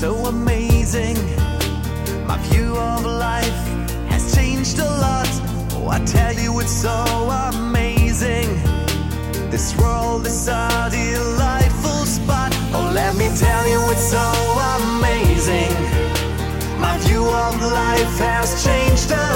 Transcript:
so amazing. My view of life has changed a lot. Oh, I tell you, it's so amazing. This world is a delightful spot. Oh, let me tell you, it's so amazing. My view of life has changed a lot.